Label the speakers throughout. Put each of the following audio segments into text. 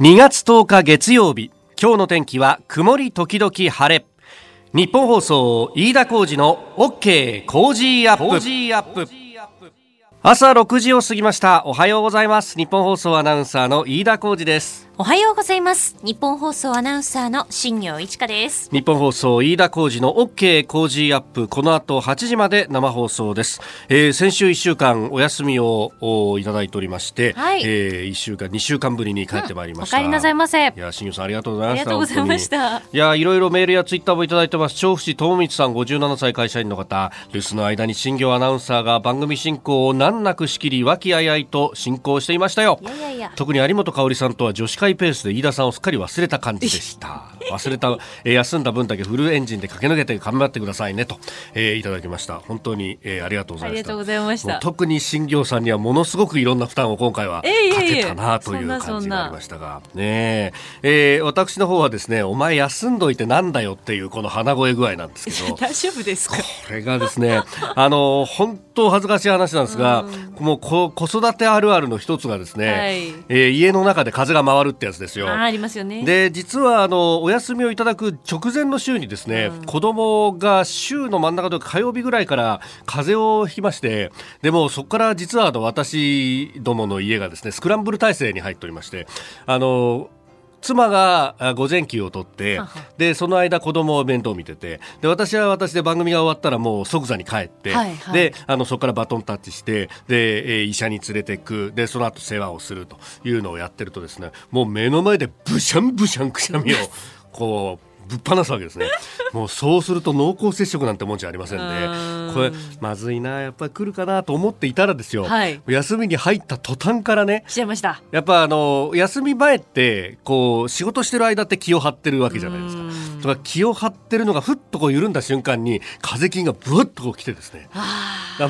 Speaker 1: 2月10日月曜日今日の天気は曇り時々晴れ。日本放送飯田浩二の OK 工事アップ。朝6時を過ぎました。おはようございます。日本放送アナウンサーの飯田浩二です
Speaker 2: おはようございます。日本放送アナウンサーの新業一華です。
Speaker 1: 日本放送飯田浩二の OK 工事アップ。この後8時まで生放送です、えー先週1週間お休みをおいただいておりまして、
Speaker 2: はい。
Speaker 1: え1週間2週間ぶりに帰ってまいりました、
Speaker 2: お帰りなさいませ。
Speaker 1: いや新業さんありがとうございました
Speaker 2: ありがとうございました。
Speaker 1: いやいろいろメールやツイッターもいただいてます。調布市友光さん57歳会社員の方。留守の間に新業アナウンサーが番組進行を難なく仕切り和気あいあいと進行していましたよ。
Speaker 2: いやいやいや。
Speaker 1: 特に有本香織さんとは女子会 ペースで飯田さんをすっかり忘れた感じでした。忘れた、えー休んだ分だけフルエンジンで駆け抜けて頑張ってくださいねと、えーいただきました。本当に、えーありがとうございました。
Speaker 2: ありがとうございました。
Speaker 1: 特に新業さんにはものすごくいろんな負担を今回はかけたなという感じになりましたが。ねえ。えー私の方はですねお前休んどいてなんだよっていうこの鼻声具合なんですけど。
Speaker 2: 大丈夫ですか？
Speaker 1: これがですね、あの本当恥ずかしい話なんですが、もうこ子育てあるあるの一つがですね、
Speaker 2: はい
Speaker 1: えー家の中で風が回るってやつですよ。
Speaker 2: あありますよね。
Speaker 1: で実はあのお休みをいただく直前の週にですね、子供が週の真ん中とか火曜日ぐらいから風邪をひきましてでもそこから実はあの私どもの家がですねスクランブル体制に入っておりましてあの妻があ午前休を取ってでその間子供を面倒見ててで私は私で番組が終わったらもう即座に帰って、
Speaker 2: はいはい。
Speaker 1: であのそこからバトンタッチしてで、えー医者に連れてくでその後世話をするというのをやってるとですねもう目の前でブシャンブシャンくしゃみを こうぶっ放すわけですね。もうそうすると濃厚接触なんてもんじゃありません
Speaker 2: うーん。
Speaker 1: でこれまずいなやっぱり来るかなと思っていたらですよ、
Speaker 2: はい。
Speaker 1: 休みに入った途端からね
Speaker 2: しちゃいました。
Speaker 1: やっぱあの休み前ってこう仕事してる間って気を張ってるわけじゃないですか。
Speaker 2: うん。
Speaker 1: とか気を張ってるのがふっとこう緩んだ瞬間に風金がブワッとこう来てですね。
Speaker 2: あ
Speaker 1: あ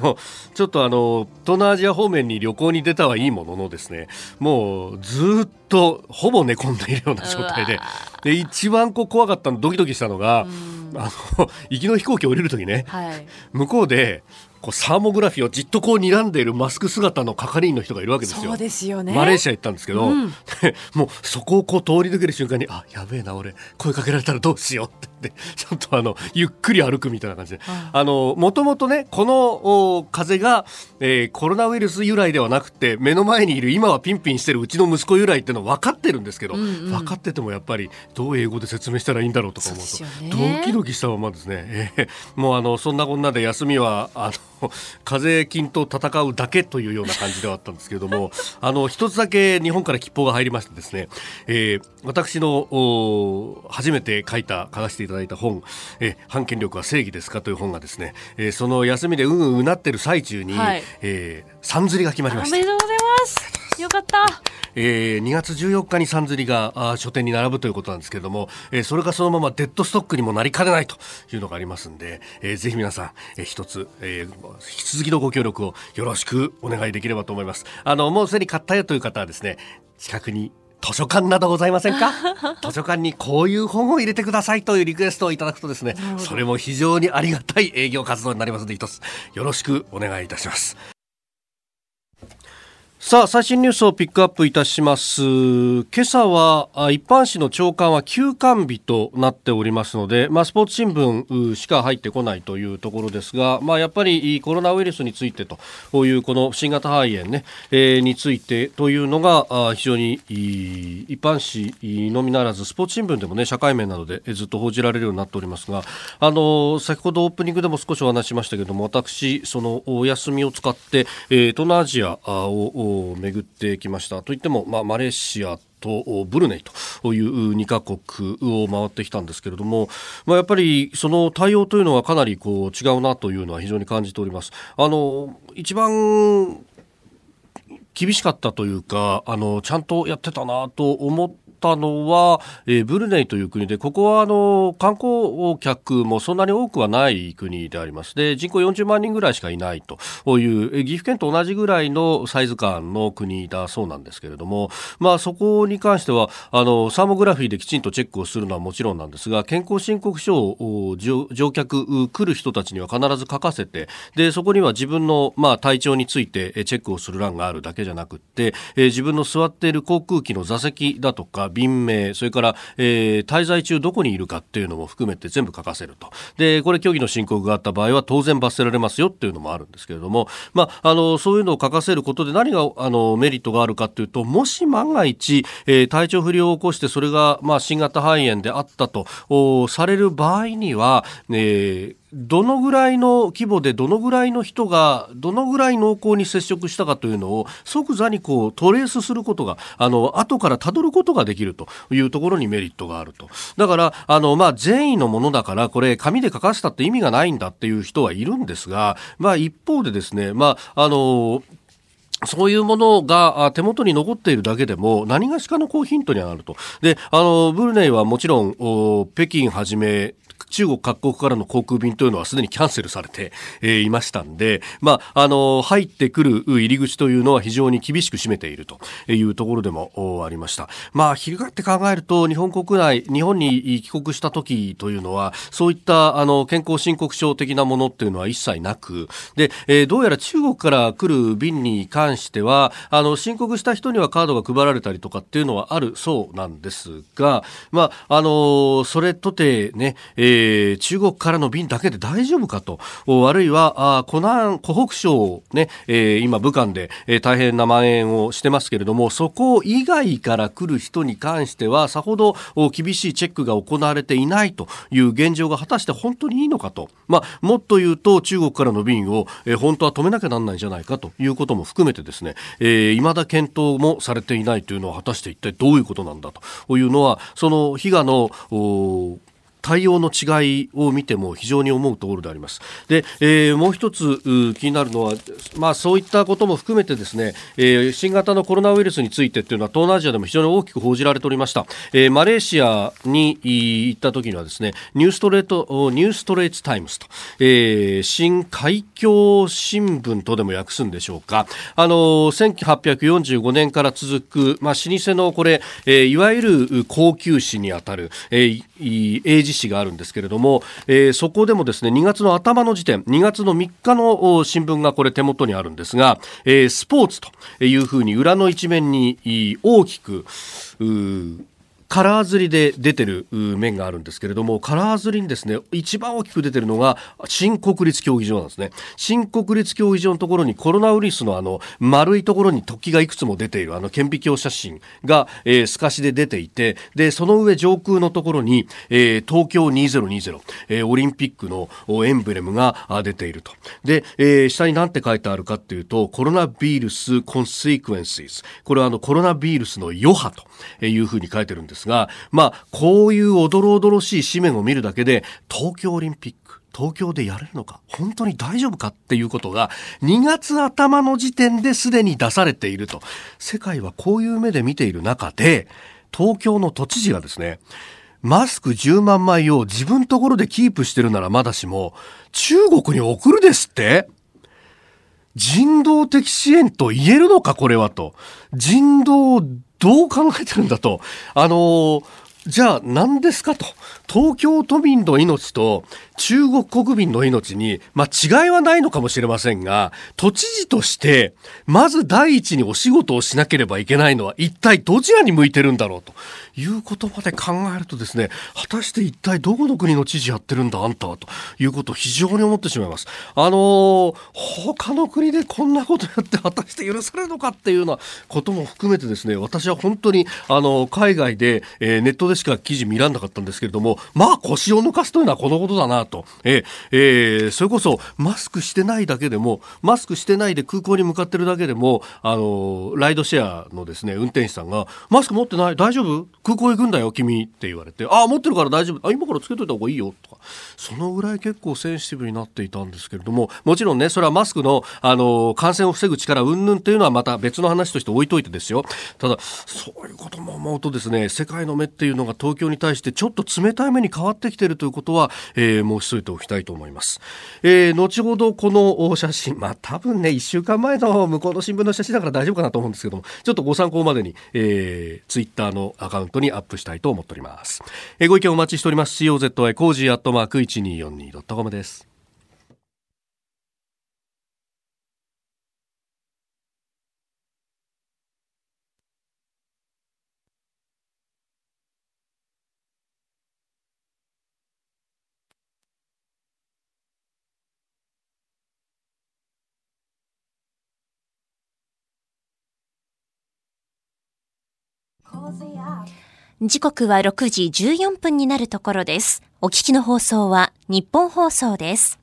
Speaker 1: もうちょっとあの東南アジア方面に旅行に出たはいいもののですねもうずーっとほぼ寝込んでいるような状態でで一番こう怖かったのドキドキしたのがあの行きの飛行機降りる時ね
Speaker 2: あ。はい。
Speaker 1: 向こうでこうサーモグラフィーをじっとこう睨んでいるマスク姿の係員の人がいるわけですよ。
Speaker 2: そうですよね。
Speaker 1: マレーシア行ったんですけど、
Speaker 2: うん。
Speaker 1: で もうそこをこう通り抜ける瞬間にあやべえな俺声かけられたらどうしようって言って ちょっとあのゆっくり歩くみたいな感じで。
Speaker 2: あ
Speaker 1: あのもともとねこのお風邪が、えーコロナウイルス由来ではなくて目の前にいる今はピンピンしてるうちの息子由来っていうのは分かってるんですけど、
Speaker 2: うんうん。
Speaker 1: 分かっててもやっぱりどう英語で説明したらいいんだろうとか思うと
Speaker 2: ですよね。
Speaker 1: ドキドキしたままですね、えーもうあのそんなこんなで休みはあの風邪菌と戦うだけというような感じではあったんですけれども あの一つだけ日本から吉報が入りましてですね、えー私のお初めて書いた書かせていただいた本「えー反権力は正義ですか?」という本がですね、えーその休みでうんうんうなってる最中に、
Speaker 2: はい
Speaker 1: えーさんずりが決まり
Speaker 2: お
Speaker 1: ました
Speaker 2: めでとうございます。よかった。
Speaker 1: えー2月14日にさんずりがあー書店に並ぶということなんですけれども、えーそれがそのままデッドストックにもなりかねないというのがありますんで、えーぜひ皆さん、えー一つ、えー引き続きのご協力をよろしくお願いできればと思います。あの、もうすでに買ったよという方はですね、近くに図書館などございませんか？図書館にこういう本を入れてくださいというリクエストをいただくとですね、それも非常にありがたい営業活動になりますので、一つよろしくお願いいたします。さあ最新ニュースをピックアップいたします。今朝は一般紙の朝刊は休刊日となっておりますので、まあ、スポーツ新聞しか入ってこないというところですが、まあ、やっぱりコロナウイルスについてというこの新型肺炎、ねえーについてというのが非常に一般紙のみならずスポーツ新聞でも、ね、社会面などでずっと報じられるようになっておりますがあの先ほどオープニングでも少しお話しましたけども私そのお休みを使って、えー東南アジアをを巡ってきましたといっても、まあ、マレーシアとブルネイという2カ国を回ってきたんですけれども、まあ、やっぱりその対応というのはかなりこう違うなというのは非常に感じております。あの一番厳しかったというかあのちゃんとやってたなと思っったのは、えー、ブルネイという国で、ここはあの観光客もそんなに多くはない国であります。で、人口40万人ぐらいしかいないという、えー、岐阜県と同じぐらいのサイズ感の国だそうなんですけれども、まあそこに関しては、あの、サーモグラフィーできちんとチェックをするのはもちろんなんですが、健康申告書を乗客、来る人たちには必ず書かせて、で、そこには自分の、まあ、体調についてチェックをする欄があるだけじゃなくて、えー、自分の座っている航空機の座席だとか、便名、それから、えー、滞在中どこにいるかっていうのも含めて全部書かせると。で、これ虚偽の申告があった場合は当然罰せられますよっていうのもあるんですけれども、まあ、あの、そういうのを書かせることで何が、あの、メリットがあるかというと、もし万が一、えー、体調不良を起こしてそれが、まあ、新型肺炎であったと、される場合には、えー、どのぐらいの規模でどのぐらいの人がどのぐらい濃厚に接触したかというのを即座にこうトレースすることがあの後からたどることができるというところにメリットがあるとだからあの、まあ、善意のものだからこれ紙で書かせたって意味がないんだっていう人はいるんですが、まあ、一方でですね、まああのそういうものが手元に残っているだけでも何がしかのこうヒントにはなると。で、あの、ブルネイはもちろん、北京はじめ、中国各国からの航空便というのはすでにキャンセルされて、えー、いましたんで、まあ、あの、入ってくる入り口というのは非常に厳しく締めているというところでもありました。まあ、翻って考えると、日本国内、日本に帰国した時というのは、そういったあの健康申告書的なものっていうのは一切なく、で、えー、どうやら中国から来る便に関しては、あの、申告した人にはカードが配られたりとかっていうのはあるそうなんですが、まあ、あの、それとてね、えーえー、中国からの便だけで大丈夫かと、あるいは、あ湖南、湖北省ね、えー、今武漢で、えー、大変な蔓延をしてますけれども、そこ以外から来る人に関しては、さほど厳しいチェックが行われていないという現状が果たして本当にいいのかと。まあ、もっと言うと中国からの便を、えー、本当は止めなきゃなんないんじゃないかということも含めてですね、えー、未だ検討もされていないというのは果たして一体どういうことなんだというのは、その悲願の、対応の違いを見ても非常に思うところであります。で、えー、もう一つ気になるのは、まあそういったことも含めてですね、えー、新型のコロナウイルスについてっていうのは東南アジアでも非常に大きく報じられておりました。えー、マレーシアに行った時にはですね、ニューストレート、ニューストレートタイムズと、えー、新海峡新聞とでも訳すんでしょうか。あの、1845年から続く、まあ老舗のこれ、えー、いわゆる高級誌にあたる、えー、英字紙があるんですけれども、えー、そこでもですね2月の頭の時点2月の3日の新聞がこれ手元にあるんですが、えー、スポーツというふうに裏の一面に大きくカラー釣りで出てる面があるんですけれども、カラー釣りにですね、一番大きく出てるのが、新国立競技場なんですね。新国立競技場のところにコロナウイルスのあの、丸いところに突起がいくつも出ているあの顕微鏡写真が、えー、透かしで出ていて、で、その上上空のところに、えー、東京2020、えー、オリンピックのエンブレムが出ていると。で、えー、下に何て書いてあるかっていうと、コロナウイルスコンセイクエンシーこれはあの、コロナウイルスの余波というふうに書いてるんですですが、まあ、こういうおどろおどろしい紙面を見るだけで、東京オリンピック、東京でやれるのか本当に大丈夫かっていうことが2月頭の時点ですでに出されていると。世界はこういう目で見ている中で、東京の都知事がですね、マスク10万枚を自分ところでキープしてるならまだしも、中国に送るですって人道的支援と言えるのかこれはと。人道どう考えてるんだと。あのー、じゃあ何ですかと。東京都民の命と中国国民の命に、まあ、違いはないのかもしれませんが、都知事として、まず第一にお仕事をしなければいけないのは一体どちらに向いてるんだろうということまで考えるとですね、果たして一体どこの国の知事やってるんだあんたはということを非常に思ってしまいます。あのー、他の国でこんなことやって果たして許されるのかっていうようなことも含めてですね、私は本当にあの海外で、えー、ネットででしか記事見らんなかったんですけれども、まあ腰を抜かすというのはこのことだなと。ええー、それこそマスクしてないだけでも、マスクしてないで空港に向かってるだけでも、あの、ライドシェアのですね、運転手さんが、マスク持ってない大丈夫？空港行くんだよ、君って言われて、ああ、持ってるから大丈夫。あ、今からつけといた方がいいよ、とか。そのぐらい結構センシティブになっていたんですけれども、もちろんね、それはマスクの、あの、感染を防ぐ力、云々っていうのはまた別の話として置いといてですよ。ただ、そういうことも思うとですね、世界の目っていうのが東京に対してちょっと冷たい目に変わってきているということは、えー、申し添えておきたいと思います。えー、後ほどこの写真、まあ多分ね、1週間前の向こうの新聞の写真だから大丈夫かなと思うんですけども、ちょっとご参考までに、えー、ツイッターのアカウントにアップしたいと思っております。えー、ご意見お待ちしております。COZY コージーアットマーク 1242.com です。
Speaker 2: 時刻は6時14分になるところです。お聞きの放送は日本放送です。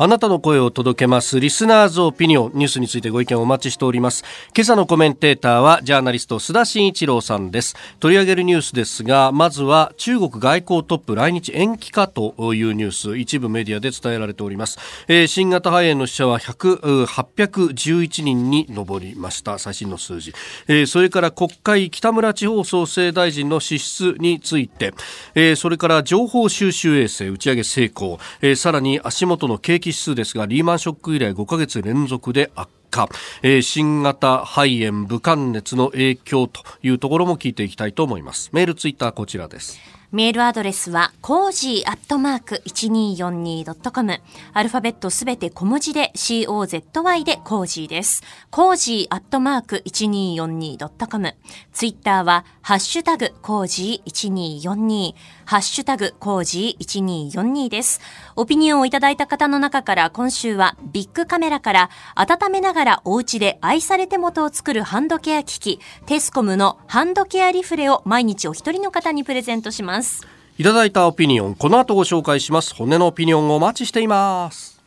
Speaker 1: あなたの声を届けますリスナーズオピニオンニュースについてご意見をお待ちしております。今朝のコメンテーターはジャーナリスト須田慎一郎さんです。取り上げるニュースですがまずは中国外交トップ来日延期かというニュース一部メディアで伝えられております、えー、新型肺炎の死者は100 811人に上りました。最新の数字、えー、それから国会北村地方創生大臣の資質について、えー、それから情報収集衛星打ち上げ成功、えー、さらに足元の景気指数ですがリーマンショック以来5ヶ月連続で悪化、えー、新型肺炎武漢熱の影響というところも聞いていきたいと思います。メールツイッターこちらです。
Speaker 2: メールアドレスは、コージーアットマーク 1242.com。アルファベットすべて小文字で COZY でコージーです。コージーアットマーク 1242.com。ツイッターは、ハッシュタグコージー1242。ハッシュタグコージー1242です。オピニオンをいただいた方の中から今週はビックカメラから温めながらお家で愛され手元を作るハンドケア機器、テスコムのハンドケアリフレを毎日お一人の方にプレゼントします。ます。
Speaker 1: いただいたオピニオンこの後ご紹介します。骨のオピニオンをお待ちしています。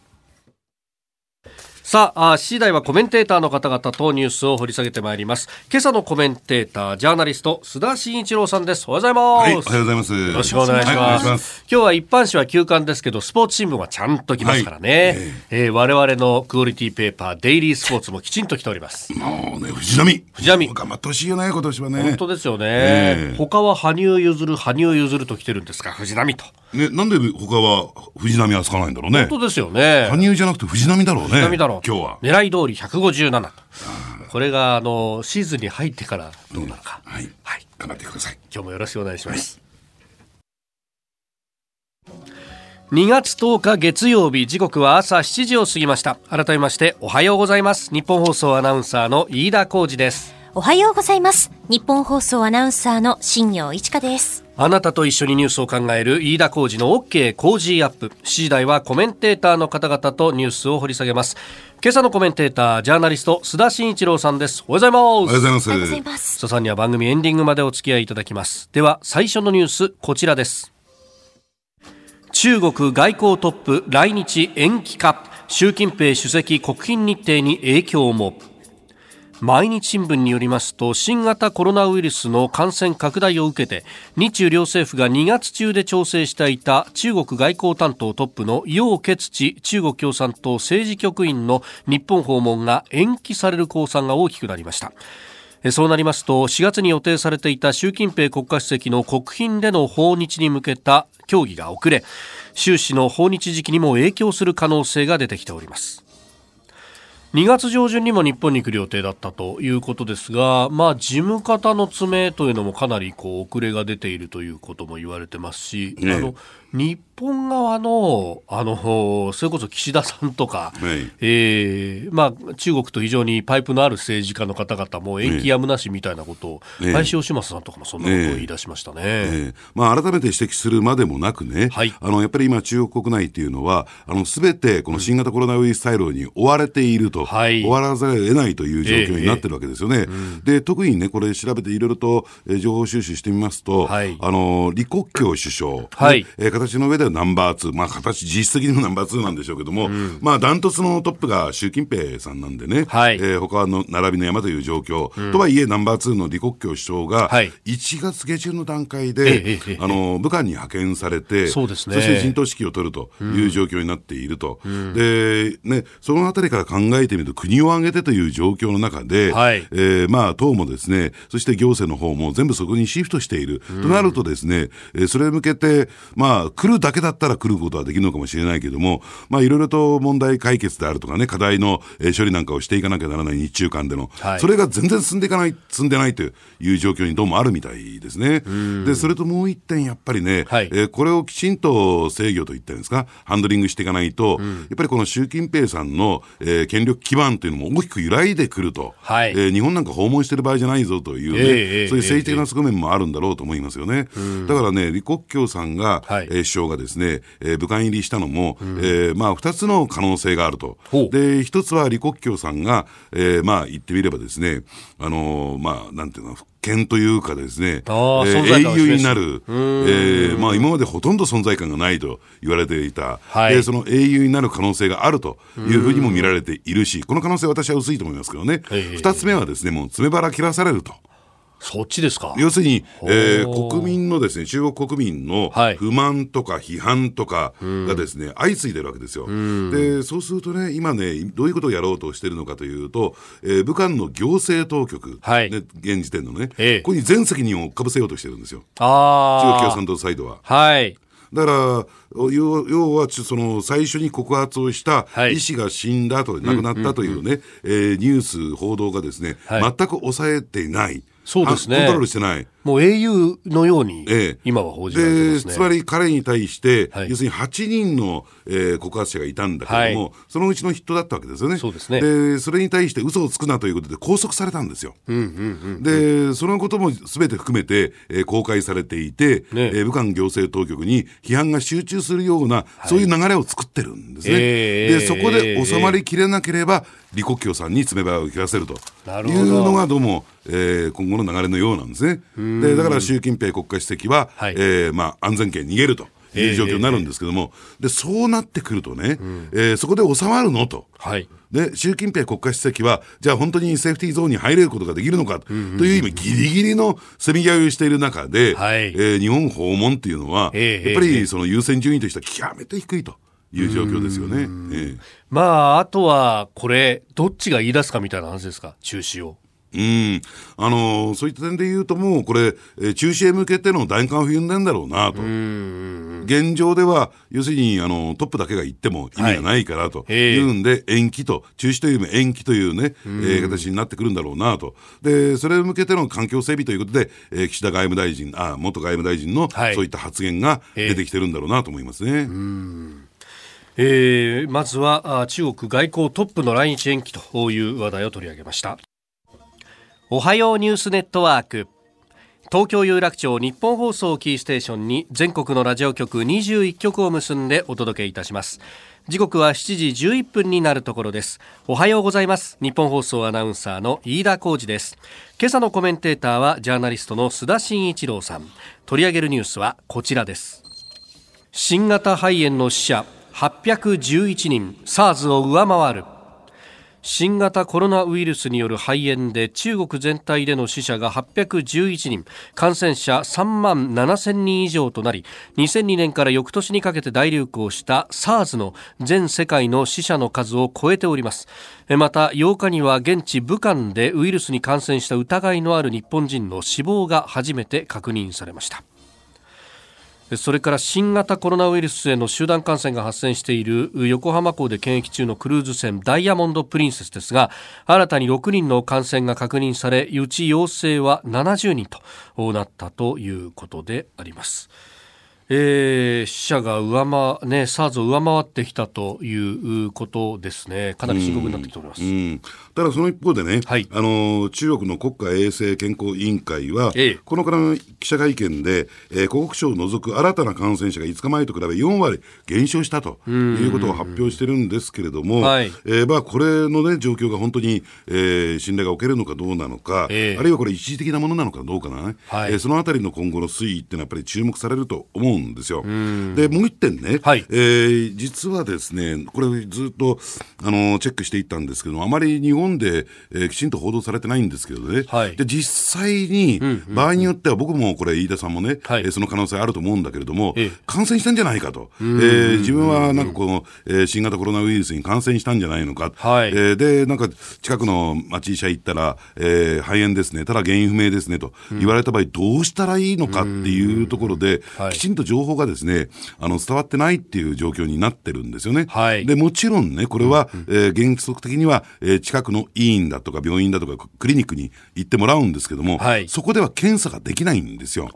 Speaker 1: さあ、次第はコメンテーターの方々とニュースを掘り下げてまいります。今朝のコメンテーター、ジャーナリスト、須田慎一郎さんです。おはようございます。はい、おはよ
Speaker 3: うございます。よ
Speaker 1: ろしくお願いします。はい、ます今日は一般紙は休刊ですけど、スポーツ新聞はちゃんと来ますからね。はい、えー、我々のクオリティペーパー、デイリースポーツもきちんと来ております。
Speaker 3: もうね、藤波。
Speaker 1: 藤波。
Speaker 3: 頑張ってほしいよね、今年はね。
Speaker 1: 本当ですよね。えー、他は羽生結弦、羽生結弦と来てるんですが、藤波と。
Speaker 3: ね、なんで他は藤波はつかないんだろうね。
Speaker 1: 本当ですよね。
Speaker 3: 羽生じゃなくて藤波だろうね。
Speaker 1: 藤波だろう。
Speaker 3: 今日は。
Speaker 1: 狙い通り157と。これが、あの、シーズンに入ってからどうなのか。
Speaker 3: はい。はい。頑張ってください。
Speaker 1: 今日もよろしくお願いします。2月10日月曜日時刻は朝7時を過ぎました改めましておはようございます日本放送アナウンサーの飯田浩二です
Speaker 2: おはようございます。日本放送アナウンサーの新業一華です。
Speaker 1: あなたと一緒にニュースを考える飯田浩二の OK 工事アップ。7時台はコメンテーターの方々とニュースを掘り下げます。今朝のコメンテーター、ジャーナリスト、須田慎一郎さんです。おはようございます。おはよ
Speaker 3: うございます。おはようございま
Speaker 2: す。
Speaker 1: 須田さんには番組エンディングまでお付き合いいただきます。では、最初のニュース、こちらです。中国外交トップ来日延期か習近平主席国賓日程に影響も毎日新聞によりますと新型コロナウイルスの感染拡大を受けて日中両政府が2月中で調整していた中国外交担当トップの楊潔チ中国共産党政治局員の日本訪問が延期される公算が大きくなりました。そうなりますと4月に予定されていた習近平国家主席の国賓での訪日に向けた協議が遅れ習氏の訪日時期にも影響する可能性が出てきております。2月上旬にも日本に来る予定だったということですが、まあ、事務方の詰めというのもかなりこう遅れが出ているということも言われてますし、ね、あの日本側の、あの、それこそ岸田さんとか、はい、えー、まあ、中国と非常にパイプのある政治家の方々も延期やむなしみたいなことを、ね、林芳正さんとかもそんなことを言い出しましたね。ね
Speaker 3: まあ、改めて指摘するまでもなくね、はい、あの、やっぱり今中国国内っていうのは、あの、すべてこの新型コロナウイルス対応に追われているとと、
Speaker 1: はい。
Speaker 3: 終わらざるを得ないという状況になってるわけですよね。で、特にね、これ調べていろいろと、えー情報収集してみますと、
Speaker 1: はい。
Speaker 3: あのー李克強首相、
Speaker 1: はい。
Speaker 3: えー形の上ではナンバー2、まあ形、実質的にもナンバー2なんでしょうけども、まあダントツのトップが習近平さんなんでね、
Speaker 1: はい。
Speaker 3: えー他の並びの山という状況、とはいえナンバー2の李克強首相が、
Speaker 1: はい。
Speaker 3: 1月下旬の段階
Speaker 1: ええ
Speaker 3: で、
Speaker 1: ええ
Speaker 3: あのー武漢に派遣されて、
Speaker 1: そうですね。
Speaker 3: そして陣頭指揮を取るという状況になっていると。で、ね、そのあたりから考えてみると、国を挙げてという状況の中で、
Speaker 1: はい。
Speaker 3: えーまあ、党もですね、そして行政の方も全部そこにシフトしている。となるとですね、えーそれに向けて、まあ、来るだけだったら来ることはできるのかもしれないけども、まあ、いろいろと問題解決であるとかね、課題の、えー処理なんかをしていかなきゃならない日中間での、
Speaker 1: はい。
Speaker 3: それが全然進んでいかない、進んでないという状況にどうもあるみたいですね。で、それともう一点、やっぱりね、
Speaker 1: はい。
Speaker 3: えーこれをきちんと制御といったんですか、ハンドリングしていかないと、やっぱりこの習近平さんの、えー権力基盤というのも大きく揺らいでくると、
Speaker 1: はい。
Speaker 3: えー日本なんか訪問してる場合じゃないぞというね、
Speaker 1: ええええ
Speaker 3: そういう政治的な側面もあるんだろうと思いますよね。だからね、李克強さんが、
Speaker 1: はい。
Speaker 3: えー首相がですね、えー武漢入りしたのも、えーまあ、二つの可能性があると。で、一つは李克強さんが、えーまあ、言ってみればですね、あのーまあ、なんていうの、復権というかですね、えー英雄になる、えーまあ、今までほとんど存在感がないと言われていた、
Speaker 1: はい。
Speaker 3: でその英雄になる可能性があるというふうにも見られているし、この可能性は私は薄いと思いますけどね、
Speaker 1: ええ
Speaker 3: 二つ目はですね、もう詰め腹切らされると。
Speaker 1: そっちですか？
Speaker 3: 要するに、えー国民のですね、中国国民の
Speaker 1: はい
Speaker 3: 不満とか批判とかがですね、相次いでるわけですよ。で、そうするとね、今ね、どういうことをやろうとしてるのかというと、えー武漢の行政当局、
Speaker 1: はい
Speaker 3: ね、現時点のね、
Speaker 1: ええ
Speaker 3: ここに全責任をかぶせようとしてるんですよ。中
Speaker 1: ああ。
Speaker 3: 国共産党サイドは。
Speaker 1: はい。
Speaker 3: だから、要要は、その、最初に告発をした
Speaker 1: はい
Speaker 3: 医師が死んだと、亡くなったというね、えーニュース、報道がですね、
Speaker 1: はい
Speaker 3: 全く抑えていない。
Speaker 1: そうですね。
Speaker 3: あコントロールしてない。
Speaker 1: もう英雄のように
Speaker 3: ええ、
Speaker 1: 今は報じられてま
Speaker 3: です
Speaker 1: ね。
Speaker 3: つまり彼に対して、
Speaker 1: はい。
Speaker 3: 要するに8人の、えー告発者がいたんだけれども、
Speaker 1: はい。
Speaker 3: そのうちの筆頭だったわけですよね。
Speaker 1: そうですね。
Speaker 3: で、それに対して嘘をつくなということで拘束されたんですよ。で、そのことも全て含めて、えー公開されていて、
Speaker 1: ね。
Speaker 3: えー武漢行政当局に批判が集中するような、そういう流れを作ってるんですね。
Speaker 1: えー
Speaker 3: で、そこで収まりきれなければ、李克強さんに詰め腹を切らせると。いうのがどうも、えー今後の流れのようなんですね。で、だから習近平国家主席は、
Speaker 1: はい
Speaker 3: えーまあ、安全圏逃げるという状況になるんですけども、で、そうなってくるとね、えーそこで収まるのと。
Speaker 1: はい。
Speaker 3: で、習近平国家主席は、じゃあ本当にセーフティーゾーンに入れることができるのかという今、ギリギリのせめぎ合いをしている中で、
Speaker 1: はい
Speaker 3: えー日本訪問っていうのは、
Speaker 1: ええ
Speaker 3: やっぱ
Speaker 1: ええ
Speaker 3: りその優先順位としては極めて低いという状況ですよね。ええ
Speaker 1: まあ、あとは、これ、どっちが言い出すかみたいな話ですか、中止を。
Speaker 3: うん。あのーそういった点で言うともう、これ、えー中止へ向けての段階を踏んでんだろうなと。現状では、要するに、あの、トップだけが言っても意味がないからと
Speaker 1: ええ
Speaker 3: いうんで、延期と、中止というよりも延期というね、えー形になってくるんだろうなと。で、それに向けての環境整備ということで、えー岸田外務大臣、あ、元外務大臣の、
Speaker 1: はい
Speaker 3: そういった発言が出てきてるんだろうなと思いますね。
Speaker 1: えーまずはあ中国外交トップの来日延期という話題を取り上げましたおはようニュースネットワーク。東京有楽町日本放送キーステーションに全国のラジオ局21局を結んでお届けいたします。時刻は7時11分になるところです。おはようございます。日本放送アナウンサーの飯田浩二です。今朝のコメンテーターはジャーナリストの須田慎一郎さん。取り上げるニュースはこちらです。新型肺炎の死者811人。SARS を上回る。新型コロナウイルスによる肺炎で中国全体での死者が811人。感染者3万7000人以上となり2002年から翌年にかけて大流行した SARS の全世界の死者の数を超えております。また8日には現地武漢でウイルスに感染した疑いのある日本人の死亡が初めて確認されました。それから新型コロナウイルスへの集団感染が発生している横浜港で検疫中のクルーズ船ダイヤモンド・プリンセスですが新たに6人の感染が確認されうち陽性は70人となったということであります。えー、死者が上回、ね、SARS を上回ってきたということですね。かなり深刻になってきております。
Speaker 3: うん、ただその一方でね、はい、あの、中国の国家衛生健康委員会は、ええ、このからの記者会見で、えー、湖北省を除く新たな感染者が5日前と比べ4割減少したということを発表してるんですけれども、はい、えー、まあ、これのね、状況が本当に、えー、信頼がおけるのかどうなのか、え、あるいはこれ一時的なものなのかどうかな。ね、はい、えー、そのあたりの今後の推移っていうのはやっぱり注目されると思うんですよ。で、もう一点ね、はい、えー、実はですね、これずっと、あの、チェックしていったんですけどあまり日本で、えー、きちんと報道されてないんですけどね、はい、で、実際に、場合によっては僕もこれ、飯田さんもね、はい、えー、その可能性あると思うんだけれども、え感染したんじゃないかと、えー、自分はなんかこの、えー、新型コロナウイルスに感染したんじゃないのか、はい、えー、で、なんか近くの町医者行ったら、えー、肺炎ですね、ただ原因不明ですねと言われた場合、どうしたらいいのかっていうところで、きちんと情報がですね、あの伝わってないっていう状況になってるんですよね。はい、でもちろんね、これは、うんえー、原則的には、えー、近くの医院だとか病院だとかクリニックに行ってもらうんですけども、はい、そこでは検査ができないんですよ。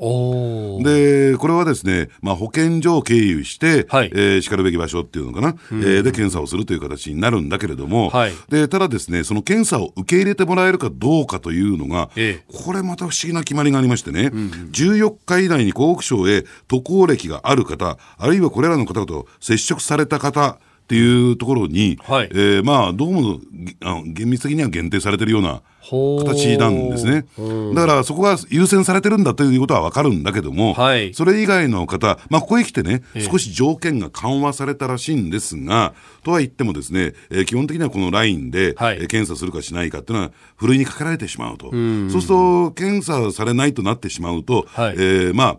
Speaker 3: で、これはですね、まあ、保健所を経由して、はい、えー、しかるべき場所っていうのかな、うん、えー、で検査をするという形になるんだけれども、はい、でただですね、その検査を受け入れてもらえるかどうかというのが、ええ、これまた不思議な決まりがありましてね、うん、14日以内に湖北省へ渡航歴がある方、あるいはこれらの方と接触された方っていうところに、はい、えー、まあ、どうもあ厳密的には限定されてるような形なんですね。だからそこが優先されてるんだということは分かるんだけども、はい、それ以外の方、まあ、ここへ来てね、少し条件が緩和されたらしいんですが、とは言ってもですね、えー、基本的にはこのラインで、はい、えー、検査するかしないかっていうのは、ふるいにかけられてしまうと。うそうすると、検査されないとなってしまうと、はい、えー、まあ、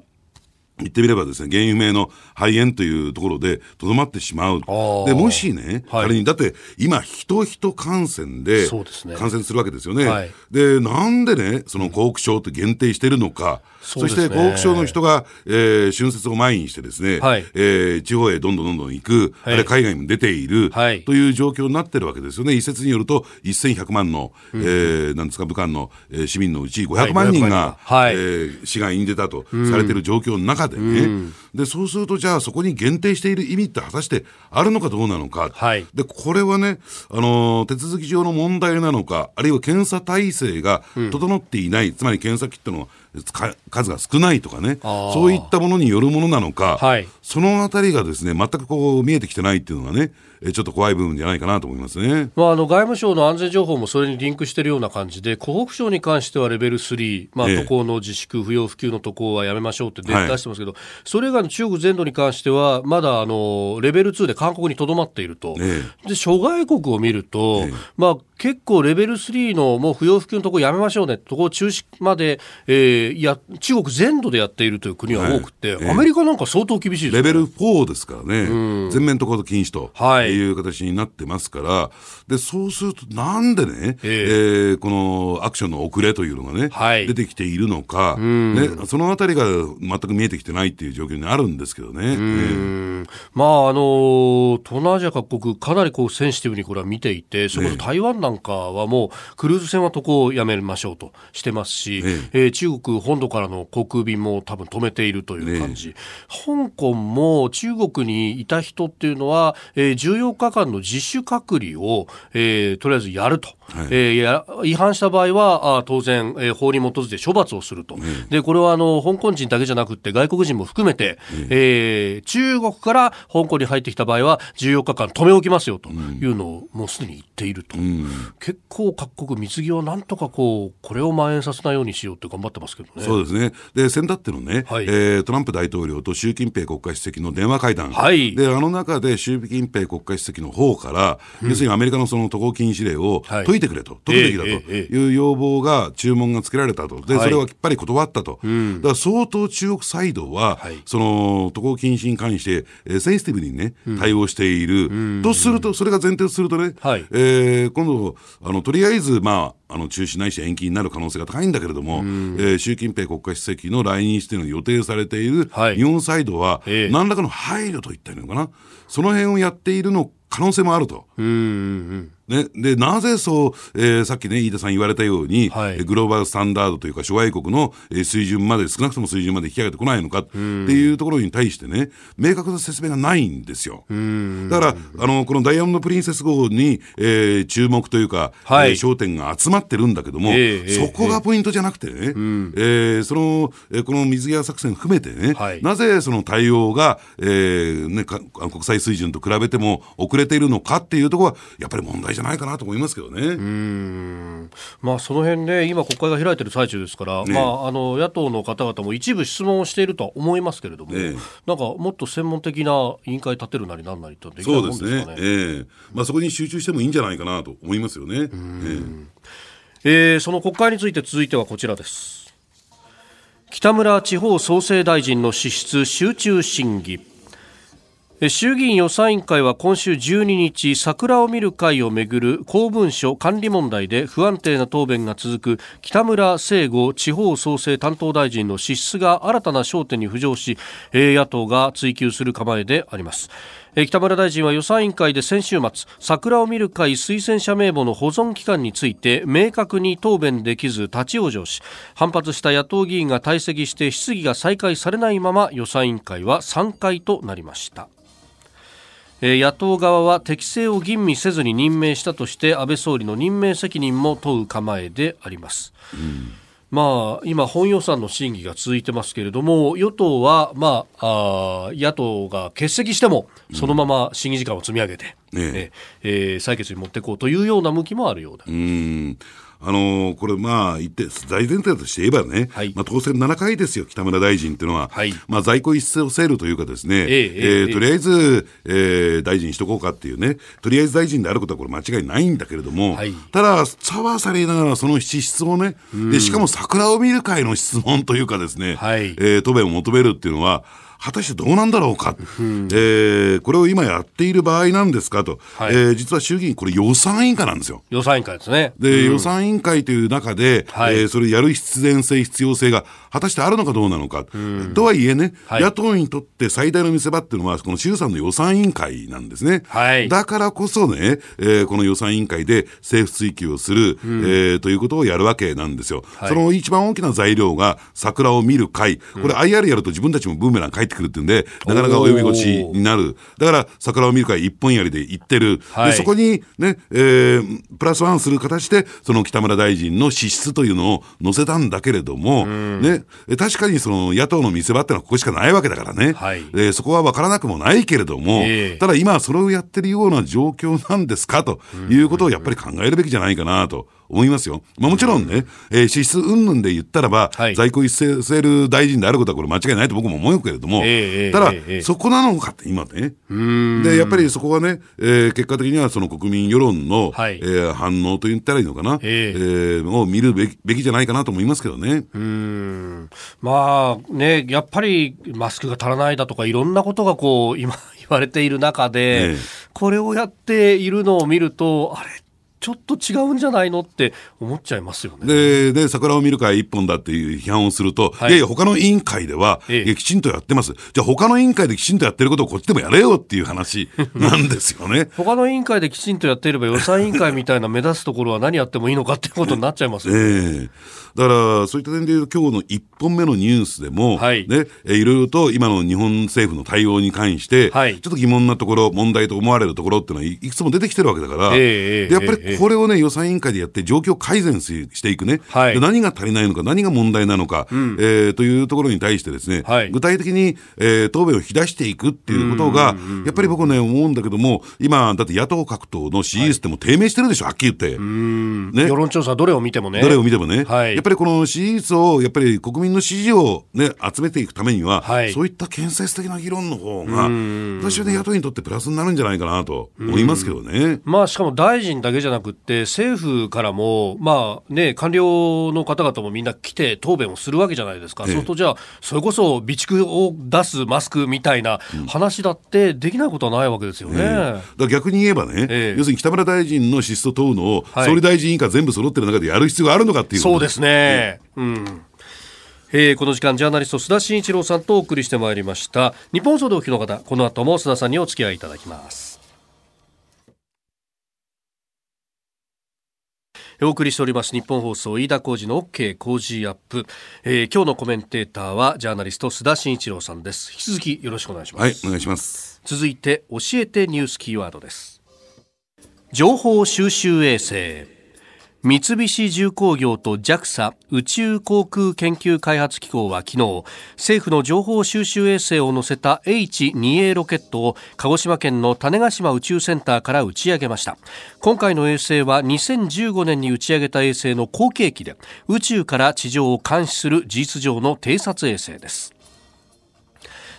Speaker 3: 言ってみればですね、原因不明の肺炎というところでとどまってしまう。で、もしね、はい、仮に、だって今、人人感染で感染するわけですよね。はい、で、なんでね、その湖北省って限定してるのか、そ、ね,、して湖北省の人が、えー、春節を前にしてですね、はい、えー、地方へどんどんどんどん行く、はい、あれ海外にも出ている、はい、という状況になってるわけですよね。一説によると、1100万の、うん、えー、なんですか、武漢の、えー、市民のうち500万人が、はい、えー、市外に出たとされてる状況の中でね、うん、で、そうすると、じゃあそこに限定している意味って果たしてあるのかどうなのか。はい、で、これはね、あのー、手続き上の問題なのか、あるいは検査体制が整っていない、うん、つまり検査キットの数が少ないとかね、そういったものによるものなのか、はい、そのあたりがですね、全くこう見えてきてないっていうのがね、えちょっと怖い部分じゃないかなと思いますね、
Speaker 1: まあ、あの外務省の安全情報もそれにリンクしているような感じで、湖北省に関してはレベル3、まあ、渡航の自粛、不要不急の渡航はやめましょうって出してますけど、はい、それ以外の中国全土に関しては、まだあのレベル2で韓国にとどまっていると、で諸外国を見ると、まあ、結構レベル3のもう不要不急のところやめましょうね、とこ中止まで、えー、や中国全土でやっているという国は多くて、はい。えー、アメリカなんか相当厳しいです、
Speaker 3: ね、レベル4ですからね、うん、全面渡航禁止と。いう形になってますから、でそうすると、なんでね、えー、えー、このアクションの遅れというのがね、はい、出てきているのか、ね、そのあたりが全く見えてきてないっていう状況にあるんですけどね。えー、
Speaker 1: まああの東南アジア各国、かなりこうセンシティブにこれは見ていて、それこそ台湾なんかはもうクルーズ船は渡航をやめましょうとしてますし、ええ。えー、中国本土からの航空便も多分止めているという感じ、香港も中国にいた人っていうのは、えー、14日間の自主隔離を、えー、とりあえずやると、えー、や違反した場合はあ当然、えー、法に基づいて処罰をすると、でこれはあの香港人だけじゃなくて外国人も含めて、えー、中国から香港に入ってきた場合は14日間止め置きますよというのをもうすでに言っていると。うん。結構各国水際をなんとかこうこれを蔓延させないようにしようって頑張ってますけどね。
Speaker 3: そうですね。で先だってのね、はい、えー、トランプ大統領と習近平国家主席の電話会談、はい、であの中で習近平国家主席の方から、うん、要するにアメリカのその渡航禁止令を解いてくれと、解くべきだという要望が注文がつけられたと、でそれはきっぱり断ったと、だから相当中国サイドは、はい、その渡航禁止に関して、えー、センシティブにね対応している、うん、とするとそれが前提とするとね、はい、えー、今度あのとりあえず、まあ、あの中止ないし延期になる可能性が高いんだけれども、えー、習近平国家主席の来日というのが予定されている日本サイドは、何らかの配慮といったのかな、その辺をやっているの可能性もあると。ね、で、なぜそう、えー、さっきね、飯田さん言われたように、はい、グローバルスタンダードというか、諸外国の、えー、水準まで、少なくとも水準まで引き上げてこないのかっていうところに対してね、明確な説明がないんですよ。だから、あの、このダイヤモンド・プリンセス号に、えー、注目というか、はい、えー、焦点が集まってるんだけども、えー、そこがポイントじゃなくてね、えー、えー、その、えー、この水際作戦含めてね、はい、なぜその対応が、えーね、国際水準と比べても遅れているのかっていうところは、やっぱり問題じゃないかなと思いますけどね。うん
Speaker 1: まあ、その辺ね、今、国会が開いてる最中ですから、ね、まあ、あの野党の方々も一部質問をしているとは思いますけれども、ね、なんかもっと専門的な委員会立てるなりなんなりとできないもんですかね。そうですね、え
Speaker 3: ーまあ、そこに集中してもいいんじゃないかなと思いますよね。えー、
Speaker 1: えー、その国会について続いてはこちらです。北村地方創生大臣の資質集中審議。衆議院予算委員会は今週12日桜を見る会をめぐる公文書管理問題で不安定な答弁が続く北村聖吾地方創生担当大臣の資質が新たな焦点に浮上し野党が追及する構えであります。北村大臣は予算委員会で先週末桜を見る会推薦者名簿の保存期間について明確に答弁できず立ち往生し反発した野党議員が退席して質疑が再開されないまま予算委員会は3回となりました。野党側は適正を吟味せずに任命したとして安倍総理の任命責任も問う構えであります。うんまあ、今、本予算の審議が続いてますけれども、与党は、まあ、あ野党が欠席しても、そのまま審議時間を積み上げて、うん、ねえー、採決に持っていこうというような向きもあるようで。うん
Speaker 3: あのー、これ、まあ、言って、大前提として言えばね、はい、まあ、当選7回ですよ、北村大臣っていうのは、はい、まあ、在庫一掃セールというかですね、えー、えー、とりあえず、えー、大臣しとこうかっていうね、とりあえず大臣であることはこれ間違いないんだけれども、はい、ただ、さわされながらその資質をね、で、しかも桜を見る会の質問というかですね、はい、えー、答弁を求めるっていうのは、果たしてどうなんだろうか、うん、えー、これを今やっている場合なんですかと、はい、えー、実は衆議院、これ予算委員会なんですよ。
Speaker 1: 予算委員会ですね。
Speaker 3: で、うん、予算委員会という中で、はい、えー、それやる必然性、必要性が果たしてあるのかどうなのか。うん、とはいえね、はい、野党にとって最大の見せ場っていうのは、この衆参の予算委員会なんですね。はい、だからこそね、えー、この予算委員会で政府追及をする、うん、えー、ということをやるわけなんですよ。はい、その一番大きな材料が桜を見る会。これ IR やると自分たちもブーメラン返ってくるっていうんで、なかなか及び腰になる。だから桜を見る会一本やりで行ってる。はい、でそこにね、えー、プラスワンする形で、その北村大臣の資質というのを載せたんだけれども、ね、確かにその野党の見せ場ってのはここしかないわけだからね。はい、えー、そこは分からなくもないけれども、えー、ただ今それをやってるような状況なんですかということをやっぱり考えるべきじゃないかなと。思いますよ。まあ、もちろんね、えー、支出云々で言ったらば、はい、在庫一斉セール大臣であることはこれ間違いないと僕も思うけれども、えー、ただ、えー、そこなのかって今ね。で、やっぱりそこはね、えー、結果的にはその国民世論の、はい、えー、反応と言ったらいいのかな、えー、えー、を見るべきべきじゃないかなと思いますけどね。うん。
Speaker 1: まあね、やっぱりマスクが足らないだとかいろんなことがこう今 言われている中で、これをやっているのを見ると、あれ？ちょっと違うんじゃないのって思っちゃいますよね。
Speaker 3: で、で桜を見る会一本だっていう批判をすると、はい、いやいや、他の委員会では、ええ、きちんとやってます。じゃあ、他の委員会できちんとやってることをこっちでもやれよっていう話 なんですよね。
Speaker 1: 他の委員会できちんとやっていれば、予算委員会みたいな目立つところは何やってもいいのかっていうことになっちゃいますよね。え
Speaker 3: えだから、そういった点でいうと、今日の1本目のニュースでも、はい、ね、いろいろと今の日本政府の対応に関して、はい、ちょっと疑問なところ、問題と思われるところっていうのは、いくつも出てきてるわけだから、えー、でやっぱりこれをね、予算委員会でやって、状況改善していくね、はい、何が足りないのか、何が問題なのか、うん、えー、というところに対してですね、はい、具体的に、えー、答弁を引き出していくっていうことが、やっぱり僕ね、思うんだけども、今、だって野党各党の支持率っても低迷してるでしょ、はっきり言って。
Speaker 1: ね、世論調査、どれを見てもね。
Speaker 3: どれを見てもね。はい、ぱりこの支持率を、やっぱり国民の支持を、ね、集めていくためには、はい、そういった建設的な議論の方が、私はね、野党にとってプラスになるんじゃないかなと思いますけどね。
Speaker 1: まあ、しかも大臣だけじゃなくて、政府からも、まあね、官僚の方々もみんな来て答弁をするわけじゃないですか。ええ、そうすると、じゃあ、それこそ備蓄を出すマスクみたいな話だってできないことはないわけですよね。え
Speaker 3: だ逆に言えばね、要するに北村大臣の資質と問うのを、総理大臣委員会全部揃ってる中でやる必要があるのかっていう
Speaker 1: そうですね。うん。えー、この時間ジャーナリスト須田慎一郎さんとお送りしてまいりました。日本総動機の方この後も須田さんにお付き合いいただきますお送りしております日本放送飯田浩司の OK 工事アップ、えー、今日のコメンテーターはジャーナリスト須田慎一郎さんです。引き続きよろしくお願いします。
Speaker 3: はいお願いします。
Speaker 1: 続いて教えてニュースキーワードです。情報収集衛星三菱重工業と JAXA 宇宙航空研究開発機構は昨日政府の情報収集衛星を載せた H2A ロケットを鹿児島県の種子島宇宙センターから打ち上げました。今回の衛星は2015年に打ち上げた衛星の後継機で宇宙から地上を監視する事実上の偵察衛星です。